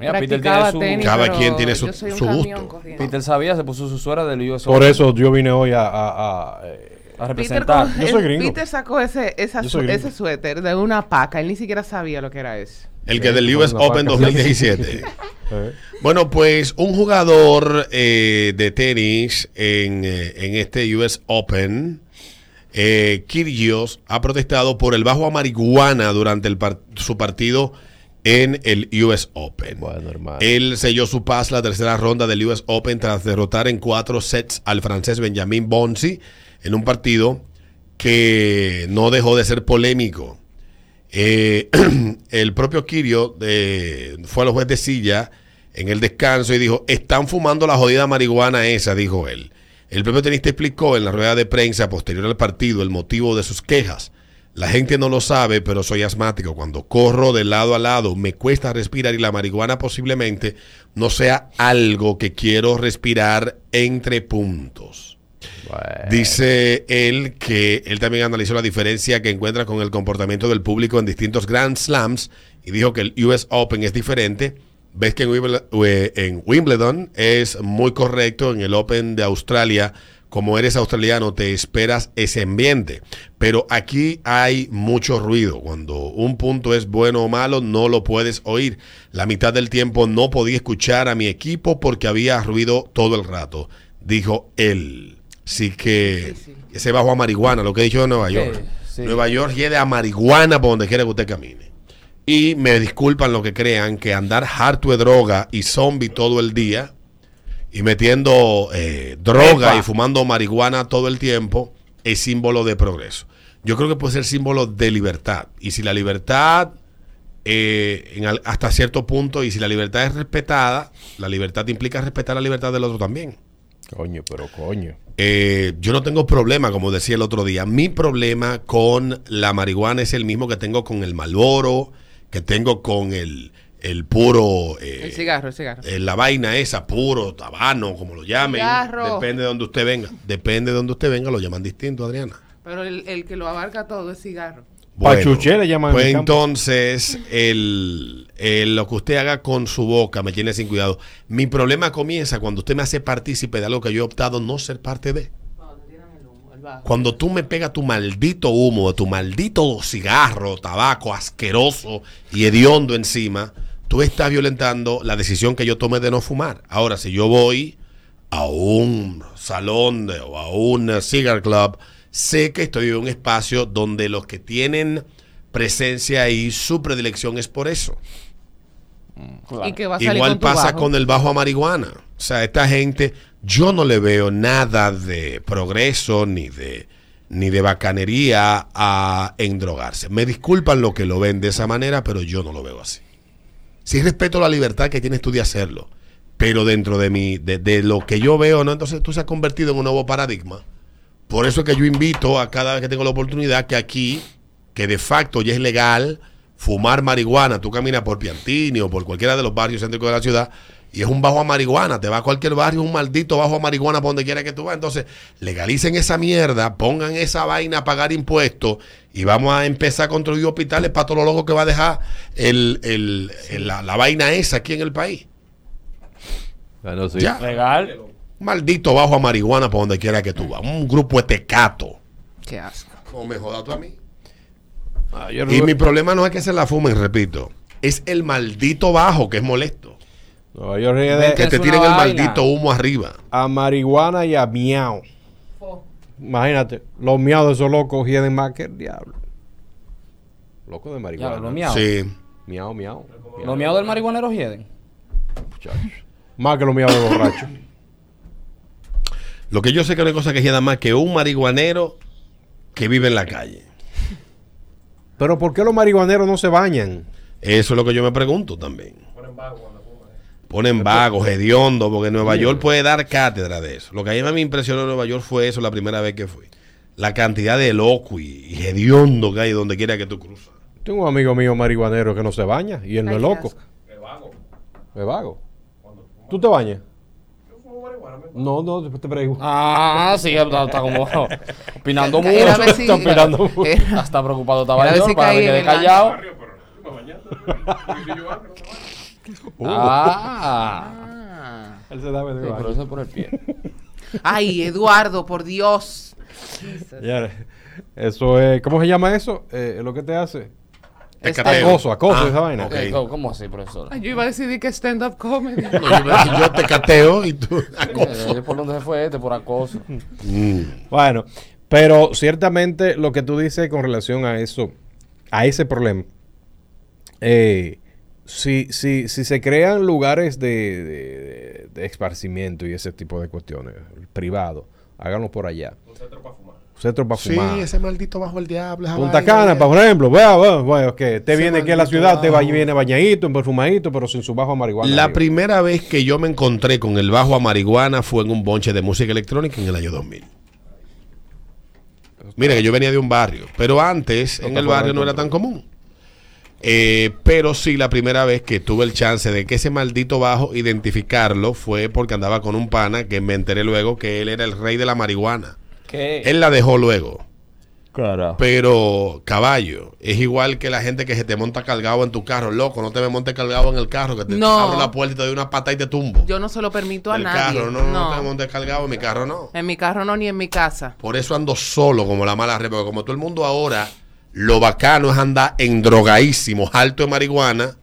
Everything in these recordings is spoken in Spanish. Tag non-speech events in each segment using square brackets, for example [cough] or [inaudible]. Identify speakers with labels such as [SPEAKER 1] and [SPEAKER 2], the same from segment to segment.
[SPEAKER 1] Mira, Peter tiene su-
[SPEAKER 2] tenis,
[SPEAKER 3] Cada quien tiene su- gusto.
[SPEAKER 2] corriendo.
[SPEAKER 1] Peter sabía, se puso su suera del US
[SPEAKER 4] Por
[SPEAKER 1] Open
[SPEAKER 4] eso yo vine hoy a... a- a, eh,
[SPEAKER 1] a
[SPEAKER 2] Peter,
[SPEAKER 1] representar.
[SPEAKER 2] co-
[SPEAKER 4] Yo soy gringo.
[SPEAKER 2] Peter sacó ese, esa suéter de una paca. Él ni siquiera sabía lo que era eso.
[SPEAKER 3] El que del US Open
[SPEAKER 4] vaca. [laughs]
[SPEAKER 3] 2017.
[SPEAKER 4] eh.
[SPEAKER 3] Bueno, pues un jugador eh, de tenis en, en este US Open, eh, Kyrgios, ha protestado por el bajo a marihuana durante el par- su partido en el US Open.
[SPEAKER 4] Bueno, hermano.
[SPEAKER 3] Él selló su paz la tercera ronda del US Open tras derrotar en cuatro sets al francés Benjamin Bonzi en un partido que no dejó de ser polémico. Eh, [clears throat] el propio Kirio eh, fue al juez de silla en el descanso y dijo, están fumando la jodida marihuana esa, dijo él. El propio tenista explicó en la rueda de prensa posterior al partido el motivo de sus quejas. La gente no lo sabe, pero soy asmático. Cuando corro de lado a lado me cuesta respirar y la marihuana posiblemente no sea algo que quiero respirar entre puntos. Dice él que él también analizó la diferencia que encuentra con el comportamiento del público en distintos Grand Slams y dijo que el US Open es diferente. Ves que en Wimbledon, eh, en Wimbledon es muy correcto, en el Open de Australia, como eres australiano, te esperas ese ambiente. Pero aquí hay mucho ruido. Cuando un punto es bueno o malo, no lo puedes oír. La mitad del tiempo no podía escuchar a mi equipo porque había ruido todo el rato, dijo él. Así que
[SPEAKER 2] Sí, sí.
[SPEAKER 3] ese bajo a marihuana, lo que he dicho de Nueva York.
[SPEAKER 1] sí.
[SPEAKER 3] Nueva York lleve a marihuana por donde quiera que usted camine. Y me disculpan lo que crean que andar harto de droga y zombie todo el día y metiendo eh, droga
[SPEAKER 1] Epa.
[SPEAKER 3] y fumando marihuana todo el tiempo es símbolo de progreso. Yo creo que puede ser símbolo de libertad. Y si la libertad, eh, en al- hasta cierto punto, y si la libertad es respetada, la libertad implica respetar la libertad del otro también.
[SPEAKER 4] Coño, pero coño.
[SPEAKER 3] Eh, yo no tengo problema, como decía el otro día. Mi problema con la marihuana es el mismo que tengo con el Malboro, que tengo con el, el puro... eh,
[SPEAKER 2] El cigarro, el cigarro.
[SPEAKER 3] eh, la vaina esa, puro, tabano, como lo llamen.
[SPEAKER 2] Cigarro.
[SPEAKER 3] Depende de donde usted venga. Depende de donde usted venga, lo llaman distinto, Adriana.
[SPEAKER 2] Pero el, el que lo abarca todo es cigarro.
[SPEAKER 4] Pachuché le llaman
[SPEAKER 3] Pues entonces, el, el- lo que usted haga con su boca me tiene sin cuidado. Mi problema comienza cuando usted me hace partícipe de algo que yo he optado no ser parte de. Cuando tú me pegas tu maldito humo, tu maldito cigarro, tabaco asqueroso y hediondo encima, tú estás violentando la decisión que yo tomé de no fumar. Ahora, si yo voy a un salón de- o a un cigar club, sé que estoy en un espacio donde los que tienen presencia y su predilección es por eso.
[SPEAKER 2] Y que va a salir
[SPEAKER 3] Igual
[SPEAKER 2] con
[SPEAKER 3] pasa
[SPEAKER 2] bajo.
[SPEAKER 3] con el bajo a marihuana. O sea, esta gente, yo no le veo nada de progreso ni de ni de bacanería a endrogarse. Me disculpan lo que lo ven de esa manera, pero yo no lo veo así. Sí respeto la libertad que tienes tú de hacerlo, pero dentro de mi, de, lo que yo veo, ¿no? Entonces tú se has convertido en un nuevo paradigma. Por eso es que yo invito a cada vez que tengo la oportunidad que aquí, que de facto ya es legal fumar marihuana, tú caminas por Piantini o por cualquiera de los barrios céntricos de la ciudad y es un bajo a marihuana, te va a cualquier barrio, un maldito bajo a marihuana por donde quiera que tú vas. Entonces, legalicen esa mierda, pongan esa vaina a pagar impuestos y vamos a empezar a construir hospitales para todos los locos que va a dejar el, el- el- la, la vaina esa aquí en el país.
[SPEAKER 4] Bueno, sí.
[SPEAKER 3] Ya.
[SPEAKER 1] Legal.
[SPEAKER 3] Maldito bajo a marihuana por donde quiera que tú vas. Un grupo de tecato.
[SPEAKER 2] Qué asco.
[SPEAKER 3] No me jodas tú a mí.
[SPEAKER 4] Ah, yo
[SPEAKER 3] Y mi problema no es que se la fumen, repito. Es el maldito bajo que es molesto.
[SPEAKER 4] No, yo ríe
[SPEAKER 1] Ven
[SPEAKER 4] de
[SPEAKER 3] Que te tiren el maldito humo arriba.
[SPEAKER 4] a marihuana y a miau. Imagínate, los miados de esos locos hieden más que el diablo. Loco de
[SPEAKER 1] Ya,
[SPEAKER 4] marihuana.
[SPEAKER 1] los miados.
[SPEAKER 3] Sí.
[SPEAKER 4] Miau, miau.
[SPEAKER 1] Los miados del marihuanero hieden.
[SPEAKER 4] muchachos. Más que los miados de borracho.
[SPEAKER 3] Lo que yo sé que no hay cosa que hieda más que un marihuanero que vive en la calle.
[SPEAKER 4] Pero ¿por qué los marihuaneros no se bañan?
[SPEAKER 3] Eso es lo que yo me pregunto también. Ponen vagos, hediondo, porque Nueva York puede dar cátedra de eso. Lo que a mí me impresionó en Nueva York fue eso la primera vez que fui. La cantidad de loco y, y hediondo que hay donde quiera que tú cruzas.
[SPEAKER 4] Tengo un amigo mío marihuanero que no se baña y él no es loco.
[SPEAKER 2] asco.
[SPEAKER 4] Es vago. ¿Tú te bañas? No, no, te pregunto.
[SPEAKER 1] Ah, sí, está, está como [laughs] opinando mucho.
[SPEAKER 2] Si-
[SPEAKER 4] Está opinando mucho.
[SPEAKER 2] era-
[SPEAKER 1] Hasta preocupado estaba yo para que quede callado. Ah.
[SPEAKER 2] Ah.
[SPEAKER 4] Él se da
[SPEAKER 1] Sí, pero eso es por el pie. [laughs]
[SPEAKER 2] Ay, Eduardo, por Dios.
[SPEAKER 4] Eso es, ¿cómo se llama eso? Eh, lo que te hace. Acoso, acoso,
[SPEAKER 3] Ah,
[SPEAKER 4] esa vaina.
[SPEAKER 3] ok.
[SPEAKER 1] ¿Cómo, cómo así, profesor?
[SPEAKER 2] Ay, yo iba a decir que stand-up comedy. [laughs]
[SPEAKER 3] No, yo, yo te cateo y tú. [laughs]
[SPEAKER 1] Eh, ¿Por dónde se fue este? Por acoso.
[SPEAKER 3] Mm.
[SPEAKER 4] Bueno, pero ciertamente lo que tú dices con relación a eso, a ese problema, eh, si, si, si se crean lugares de, de- de esparcimiento y ese tipo de cuestiones, privados, háganlo por allá. Un centro para fumar. Centro para
[SPEAKER 3] Sí,
[SPEAKER 4] fumar.
[SPEAKER 3] ese maldito bajo el diablo.
[SPEAKER 4] Punta
[SPEAKER 3] vaina,
[SPEAKER 4] Cana, por ejemplo, vea, vea, vea, que te viene aquí a la ciudad, te va, viene bañadito, perfumadito, pero sin su bajo a marihuana.
[SPEAKER 3] La
[SPEAKER 4] arriba.
[SPEAKER 3] primera vez que yo me encontré con el bajo a marihuana fue en un bonche de música electrónica en el año 2000. Mira que yo venía de un barrio, pero antes en el barrio no era tan común. Eh, pero sí, la primera vez que tuve el chance de que ese maldito bajo identificarlo fue porque andaba con un pana que me enteré luego que él era el rey de la marihuana.
[SPEAKER 1] ¿Qué?
[SPEAKER 3] Él la dejó luego.
[SPEAKER 1] Carajo.
[SPEAKER 3] Pero, caballo, es igual que la gente que se te monta cargado en tu carro. Loco, no te me montes cargado en el carro, que te
[SPEAKER 2] No.
[SPEAKER 3] abro la puerta y te doy una pata y te tumbo.
[SPEAKER 2] Yo no se lo permito a
[SPEAKER 3] el
[SPEAKER 2] nadie.
[SPEAKER 3] carro, no, no, te me montes cargado en mi carro, no.
[SPEAKER 2] En mi carro no, ni en mi casa.
[SPEAKER 3] Por eso ando solo como la mala red, porque como todo el mundo ahora, lo bacano es andar en drogadísimos, alto de marihuana,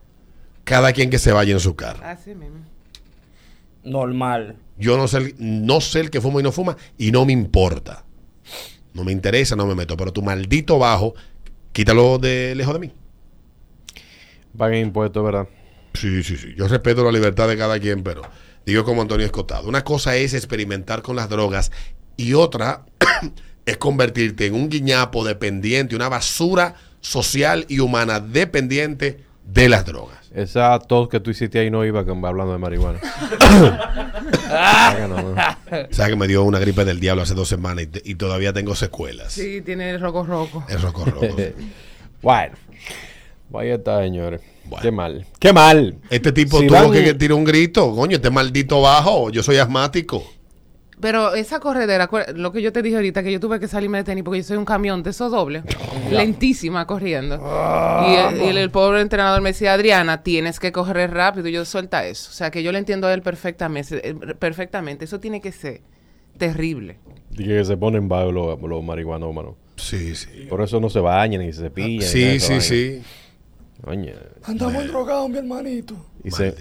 [SPEAKER 3] cada quien que se vaya en su carro.
[SPEAKER 2] Así mismo.
[SPEAKER 1] Normal.
[SPEAKER 3] Yo no sé, el- no sé el que fuma y no fuma, y no me importa. No me interesa, no me meto, pero tu maldito bajo, quítalo de lejos de mí.
[SPEAKER 4] Paguen impuestos, ¿verdad?
[SPEAKER 3] Sí, sí, sí. Yo respeto la libertad de cada quien, pero digo como Antonio Escotado. Una cosa es experimentar con las drogas y otra es convertirte en un guiñapo dependiente, una basura social y humana dependiente de las drogas.
[SPEAKER 4] Esa tos que tú hiciste ahí no iba con- hablando de marihuana. [coughs] No, no.
[SPEAKER 3] Sea que me dio una gripe del diablo hace dos semanas y, todavía tengo secuelas.
[SPEAKER 2] Sí, tiene el roco roco.
[SPEAKER 3] Es roco roco. [laughs]
[SPEAKER 4] Bueno, vaya está, señores.
[SPEAKER 3] Bueno.
[SPEAKER 4] Qué mal. Qué mal.
[SPEAKER 3] Este tipo
[SPEAKER 4] Si
[SPEAKER 3] tuvo
[SPEAKER 4] van-
[SPEAKER 3] que tirar un grito. Coño, este maldito bajo. Yo soy asmático.
[SPEAKER 2] Pero esa corredera, lo que yo te dije ahorita, que yo tuve que salirme de tenis porque yo soy un camión de esos dobles, lentísima corriendo. y el, y el- el pobre entrenador me decía, Adriana, tienes que correr rápido. Y yo suelta eso. O sea, que yo le entiendo a él perfectamente. eh, perfectamente. Eso tiene que ser terrible.
[SPEAKER 4] Dije que se ponen bajo los, los marihuanos, mano.
[SPEAKER 3] Sí, sí.
[SPEAKER 4] Por eso no se bañan ni se cepillan.
[SPEAKER 3] Sí, sí, sí.
[SPEAKER 1] Andamos drogados, mi hermanito.
[SPEAKER 4] Y se-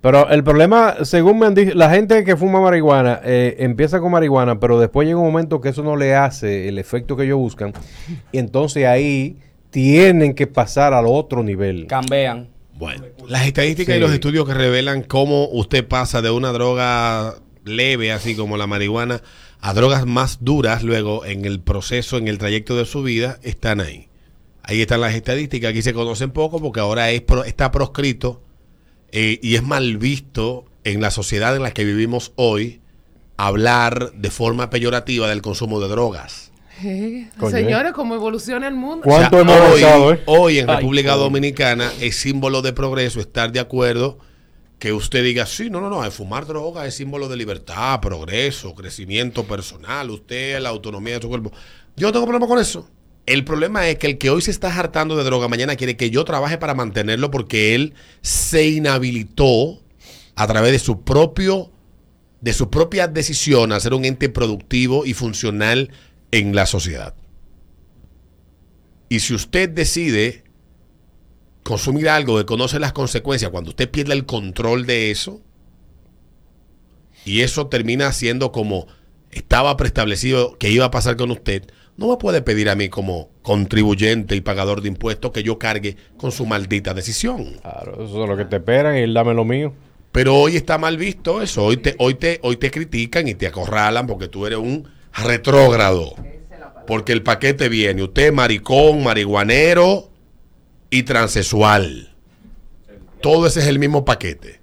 [SPEAKER 4] Pero el problema, según me han dicho, la gente que fuma marihuana eh, empieza con marihuana, pero después llega un momento que eso no le hace el efecto que ellos buscan. Y entonces ahí tienen que pasar al otro nivel.
[SPEAKER 1] Cambean.
[SPEAKER 3] Bueno, las estadísticas
[SPEAKER 4] Sí.
[SPEAKER 3] y los estudios que revelan cómo usted pasa de una droga leve, así como la marihuana, a drogas más duras luego en el proceso, en el trayecto de su vida, están ahí. Ahí están las estadísticas, aquí se conocen poco porque ahora es pro- está proscrito eh, y es mal visto en la sociedad en la que vivimos hoy hablar de forma peyorativa del consumo de drogas.
[SPEAKER 2] Eh, Señores, cómo evoluciona el mundo.
[SPEAKER 4] ¿Cuánto
[SPEAKER 3] O sea,
[SPEAKER 4] hemos
[SPEAKER 3] hoy,
[SPEAKER 4] avanzado, eh?
[SPEAKER 3] hoy en
[SPEAKER 1] Ay,
[SPEAKER 3] República
[SPEAKER 1] coño.
[SPEAKER 3] Dominicana es símbolo de progreso estar de acuerdo que usted diga, sí, no, no, no, el fumar droga es símbolo de libertad, progreso, crecimiento personal, usted, la autonomía de su cuerpo. Yo no tengo problema con eso. El problema es que el que hoy se está hartando de droga, mañana quiere que yo trabaje para mantenerlo porque él se inhabilitó a través de su propio de propia decisión a ser un ente productivo y funcional en la sociedad. Y si usted decide consumir algo que conoce las consecuencias, cuando usted pierde el control de eso, y eso termina siendo como estaba preestablecido que iba a pasar con usted, no me puede pedir a mí como contribuyente y pagador de impuestos que yo cargue con su maldita decisión.
[SPEAKER 4] Claro, eso es lo que te esperan y él dame lo mío.
[SPEAKER 3] Pero hoy está mal visto eso. Hoy te, hoy te, hoy te critican y te acorralan porque tú eres un retrógrado. Porque el paquete viene. Usted es maricón, marihuanero y transexual. Todo ese es el mismo paquete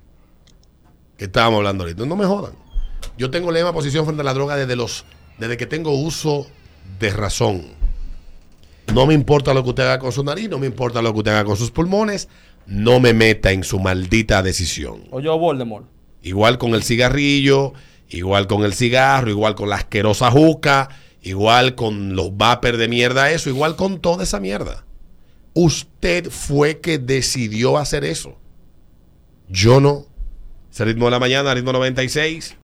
[SPEAKER 3] que estábamos hablando ahorita. No me jodan. Yo tengo la misma posición frente a la droga desde los desde que tengo uso de razón. No me importa lo que usted haga con su nariz, no me importa lo que usted haga con sus pulmones, no me meta en su maldita decisión.
[SPEAKER 1] O yo Voldemort.
[SPEAKER 3] Igual con el cigarrillo, igual con el cigarro, igual con la asquerosa juca, igual con los vapers de mierda, eso, igual con toda esa mierda. Usted fue que decidió hacer eso. Yo no. Ese ritmo de la mañana, ritmo 96.